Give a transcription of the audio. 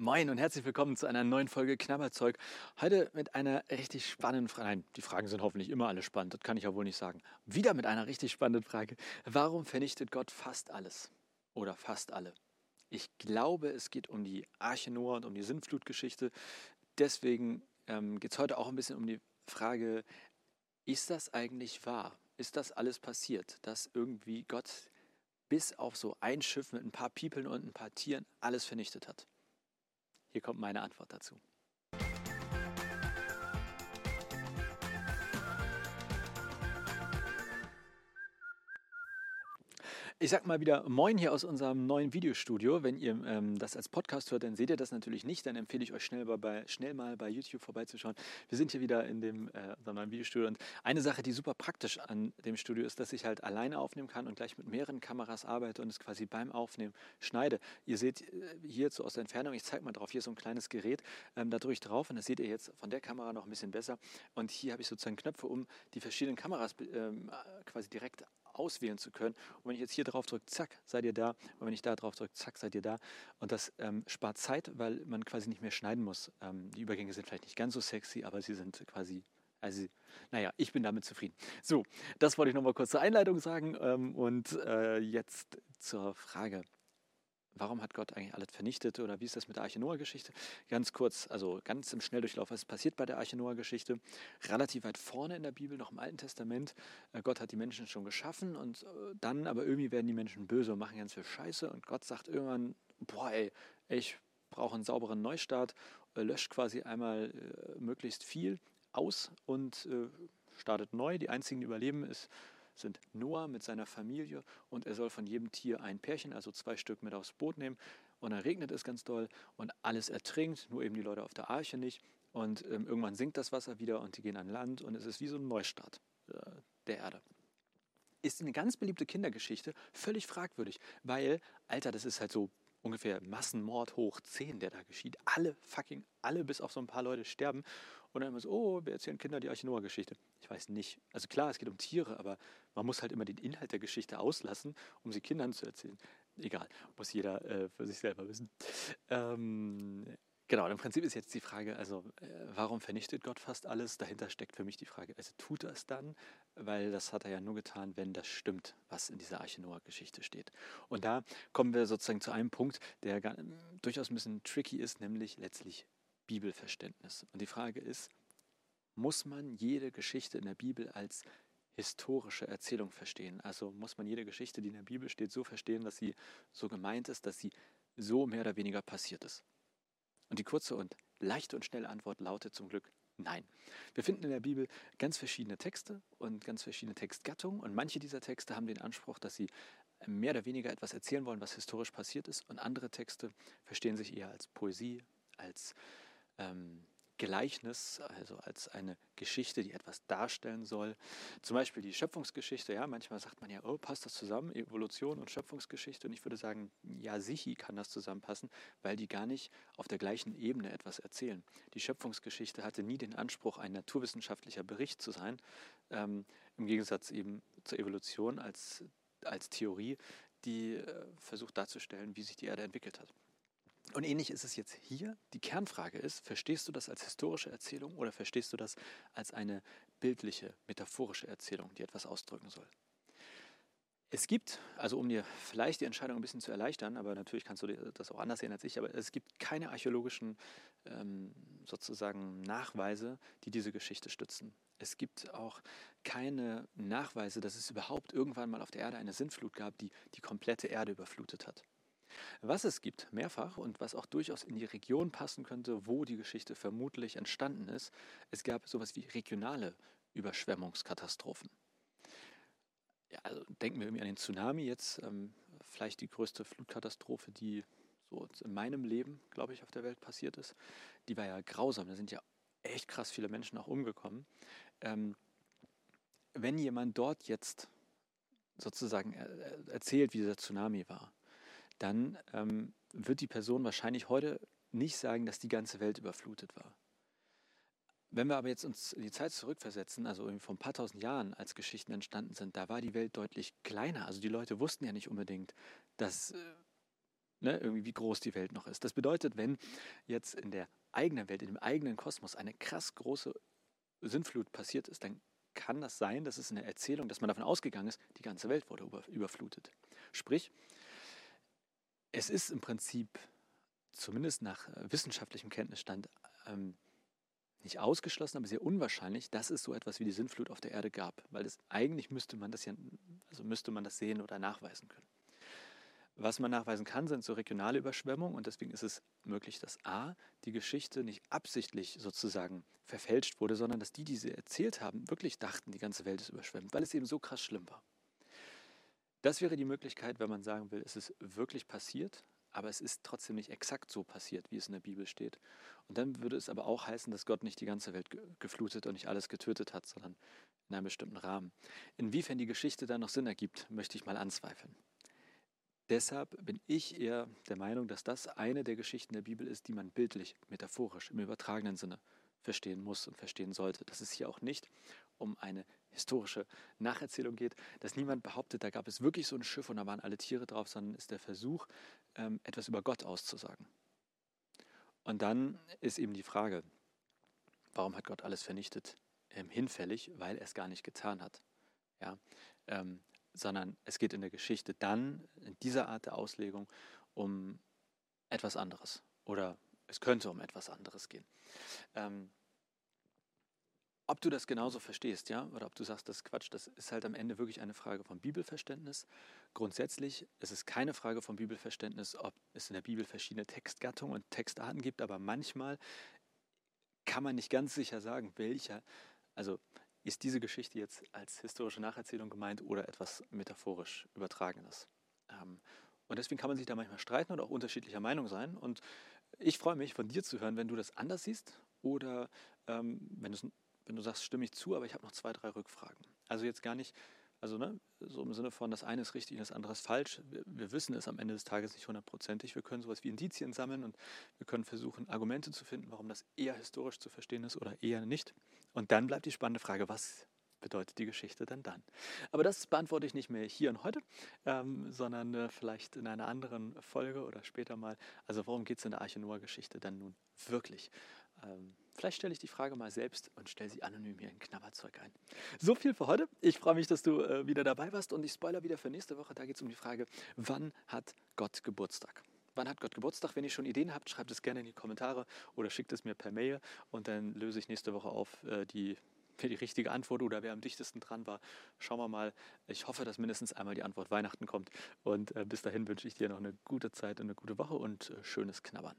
Moin und herzlich willkommen zu einer neuen Folge Knabberzeug. Heute mit einer richtig spannenden Frage. Nein, die Fragen sind hoffentlich immer alle spannend, das kann ich ja wohl nicht sagen. Wieder mit einer richtig spannenden Frage. Warum vernichtet Gott fast alles? Oder fast alle? Ich glaube, es geht um die Arche Noah und um die Sintflutgeschichte. Deswegen ähm, geht es heute auch ein bisschen um die Frage, ist das eigentlich wahr? Ist das alles passiert, dass irgendwie Gott bis auf so ein Schiff mit ein paar People und ein paar Tieren alles vernichtet hat? Hier kommt meine Antwort dazu. Ich sag mal wieder Moin hier aus unserem neuen Videostudio. Wenn ihr ähm, das als Podcast hört, dann seht ihr das natürlich nicht. Dann empfehle ich euch schnell, bei, schnell mal bei YouTube vorbeizuschauen. Wir sind hier wieder in dem, äh, unserem neuen Videostudio. Und eine Sache, die super praktisch an dem Studio ist, dass ich halt alleine aufnehmen kann und gleich mit mehreren Kameras arbeite und es quasi beim Aufnehmen schneide. Ihr seht äh, hier so aus der Entfernung, ich zeige mal drauf, hier ist so ein kleines Gerät. Ähm, da drücke ich drauf und das seht ihr jetzt von der Kamera noch ein bisschen besser. Und hier habe ich sozusagen Knöpfe, um die verschiedenen Kameras ähm, quasi direkt auswählen zu können. Und wenn ich jetzt hier drauf drücke, zack, seid ihr da. Und wenn ich da drauf drücke, zack, seid ihr da. Und das ähm, spart Zeit, weil man quasi nicht mehr schneiden muss. Ähm, die Übergänge sind vielleicht nicht ganz so sexy, aber sie sind quasi also, naja, ich bin damit zufrieden. So, das wollte ich nochmal kurz zur Einleitung sagen. Ähm, und äh, jetzt zur Frage. Warum hat Gott eigentlich alles vernichtet oder wie ist das mit der Arche Noah-Geschichte? Ganz kurz, also ganz im Schnelldurchlauf, was passiert bei der Arche Noah-Geschichte? Relativ weit vorne in der Bibel, noch im Alten Testament. Äh, Gott hat die Menschen schon geschaffen und äh, dann aber irgendwie werden die Menschen böse und machen ganz viel Scheiße und Gott sagt irgendwann, boah ey, ich brauche einen sauberen Neustart, äh, löscht quasi einmal möglichst viel aus und startet neu. Die einzigen, die überleben, ist sind Noah mit seiner Familie und er soll von jedem Tier ein Pärchen, also zwei Stück mit aufs Boot nehmen. Und dann regnet es ganz doll und alles ertrinkt, nur eben die Leute auf der Arche nicht. Und ähm, irgendwann sinkt das Wasser wieder und die gehen an Land und es ist wie so ein Neustart äh, der Erde. Ist eine ganz beliebte Kindergeschichte, völlig fragwürdig, weil, Alter, das ist halt so ungefähr Massenmord hoch 10, der da geschieht. Alle fucking, alle bis auf so ein paar Leute sterben. Und dann immer so, oh, wir erzählen Kinder die Arche Noah-Geschichte. Ich weiß nicht. Also klar, es geht um Tiere, aber man muss halt immer den Inhalt der Geschichte auslassen, um sie Kindern zu erzählen. Egal, muss jeder äh, für sich selber wissen. Ähm, Genau, im Prinzip ist jetzt die Frage, also äh, warum vernichtet Gott fast alles? Dahinter steckt für mich die Frage, also tut er es dann? Weil das hat er ja nur getan, wenn das stimmt, was in dieser Arche Noah-Geschichte steht. Und da kommen wir sozusagen zu einem Punkt, der gar, durchaus ein bisschen tricky ist, nämlich letztlich Bibelverständnis. Und die Frage ist, muss man jede Geschichte in der Bibel als historische Erzählung verstehen? Also muss man jede Geschichte, die in der Bibel steht, so verstehen, dass sie so gemeint ist, dass sie so mehr oder weniger passiert ist? Und die kurze und leichte und schnelle Antwort lautet zum Glück nein. Wir finden in der Bibel ganz verschiedene Texte und ganz verschiedene Textgattungen und manche dieser Texte haben den Anspruch, dass sie mehr oder weniger etwas erzählen wollen, was historisch passiert ist und andere Texte verstehen sich eher als Poesie, als ähm, Gleichnis, also als eine Geschichte, die etwas darstellen soll. Zum Beispiel die Schöpfungsgeschichte, ja, manchmal sagt man ja, oh, passt das zusammen, Evolution und Schöpfungsgeschichte? Und ich würde sagen, ja, sicher kann das zusammenpassen, weil die gar nicht auf der gleichen Ebene etwas erzählen. Die Schöpfungsgeschichte hatte nie den Anspruch, ein naturwissenschaftlicher Bericht zu sein, ähm, im Gegensatz eben zur Evolution als, als Theorie, die äh, versucht darzustellen, wie sich die Erde entwickelt hat. Und ähnlich ist es jetzt hier. Die Kernfrage ist, verstehst du das als historische Erzählung oder verstehst du das als eine bildliche, metaphorische Erzählung, die etwas ausdrücken soll? Es gibt, also um dir vielleicht die Entscheidung ein bisschen zu erleichtern, aber natürlich kannst du das auch anders sehen als ich, aber es gibt keine archäologischen ähm, sozusagen Nachweise, die diese Geschichte stützen. Es gibt auch keine Nachweise, dass es überhaupt irgendwann mal auf der Erde eine Sintflut gab, die die komplette Erde überflutet hat. Was es gibt, mehrfach und was auch durchaus in die Region passen könnte, wo die Geschichte vermutlich entstanden ist, es gab sowas wie regionale Überschwemmungskatastrophen. Ja, also denken wir irgendwie an den Tsunami jetzt, ähm, vielleicht die größte Flutkatastrophe, die so in meinem Leben, glaube ich, auf der Welt passiert ist. Die war ja grausam, da sind ja echt krass viele Menschen auch umgekommen. Ähm, wenn jemand dort jetzt sozusagen erzählt, wie dieser Tsunami war, dann ähm, wird die Person wahrscheinlich heute nicht sagen, dass die ganze Welt überflutet war. Wenn wir aber jetzt uns in die Zeit zurückversetzen, also vor ein paar tausend Jahren, als Geschichten entstanden sind, da war die Welt deutlich kleiner. Also die Leute wussten ja nicht unbedingt, dass äh, Ne, irgendwie wie groß die Welt noch ist. Das bedeutet, wenn jetzt in der eigenen Welt, in dem eigenen Kosmos eine krass große Sintflut passiert ist, dann kann das sein, dass es in der Erzählung, dass man davon ausgegangen ist, die ganze Welt wurde über, überflutet. Sprich, es ist im Prinzip, zumindest nach äh, wissenschaftlichem Kenntnisstand, ähm, nicht ausgeschlossen, aber sehr unwahrscheinlich, dass es so etwas wie die Sintflut auf der Erde gab, weil es eigentlich müsste man das ja, also müsste man das sehen oder nachweisen können. Was man nachweisen kann, sind so regionale Überschwemmungen und deswegen ist es möglich, dass A, die Geschichte nicht absichtlich sozusagen verfälscht wurde, sondern dass die, die sie erzählt haben, wirklich dachten, die ganze Welt ist überschwemmt, weil es eben so krass schlimm war. Das wäre die Möglichkeit, wenn man sagen will, es ist wirklich passiert, aber es ist trotzdem nicht exakt so passiert, wie es in der Bibel steht. Und dann würde es aber auch heißen, dass Gott nicht die ganze Welt geflutet und nicht alles getötet hat, sondern in einem bestimmten Rahmen. Inwiefern die Geschichte dann noch Sinn ergibt, möchte ich mal anzweifeln. Deshalb bin ich eher der Meinung, dass das eine der Geschichten der Bibel ist, die man bildlich, metaphorisch, im übertragenen Sinne verstehen muss und verstehen sollte. Dass es hier auch nicht um eine historische Nacherzählung geht, dass niemand behauptet, da gab es wirklich so ein Schiff und da waren alle Tiere drauf, sondern ist der Versuch, ähm, etwas über Gott auszusagen. Und dann ist eben die Frage, warum hat Gott alles vernichtet? Ähm, hinfällig, weil er es gar nicht getan hat. Ja, ähm, sondern es geht in der Geschichte dann, in dieser Art der Auslegung, um etwas anderes. Oder es könnte um etwas anderes gehen. Ähm, ob du das genauso verstehst, ja, oder ob du sagst, das ist Quatsch, das ist halt am Ende wirklich eine Frage von Bibelverständnis. Grundsätzlich ist es keine Frage von Bibelverständnis, ob es in der Bibel verschiedene Textgattungen und Textarten gibt, aber manchmal kann man nicht ganz sicher sagen, welcher, also ist diese Geschichte jetzt als historische Nacherzählung gemeint oder etwas metaphorisch übertragenes? Ähm, und deswegen kann man sich da manchmal streiten und auch unterschiedlicher Meinung sein. Und ich freue mich, von dir zu hören, wenn du das anders siehst oder ähm, wenn, wenn du sagst, stimme ich zu, aber ich habe noch zwei, drei Rückfragen. Also jetzt gar nicht, also ne, so im Sinne von, das eine ist richtig und das andere ist falsch. Wir, wir wissen es am Ende des Tages nicht hundertprozentig. Wir können sowas wie Indizien sammeln und wir können versuchen, Argumente zu finden, warum das eher historisch zu verstehen ist oder eher nicht. Und dann bleibt die spannende Frage, was bedeutet die Geschichte dann dann? Aber das beantworte ich nicht mehr hier und heute, ähm, sondern äh, vielleicht in einer anderen Folge oder später mal. Also worum geht es in der Arche Noah-Geschichte dann nun wirklich? Ähm, vielleicht stelle ich die Frage mal selbst und stelle sie anonym hier in Knabberzeug ein. So viel für heute. Ich freue mich, dass du äh, wieder dabei warst und ich spoiler wieder für nächste Woche. Da geht es um die Frage, wann hat Gott Geburtstag? Wann hat Gott Geburtstag? Wenn ihr schon Ideen habt, schreibt es gerne in die Kommentare oder schickt es mir per Mail und dann löse ich nächste Woche auf äh, die die richtige Antwort oder wer am dichtesten dran war. Schauen wir mal. Ich hoffe, dass mindestens einmal die Antwort Weihnachten kommt. Und äh, bis dahin wünsche ich dir noch eine gute Zeit und eine gute Woche und äh, schönes Knabbern.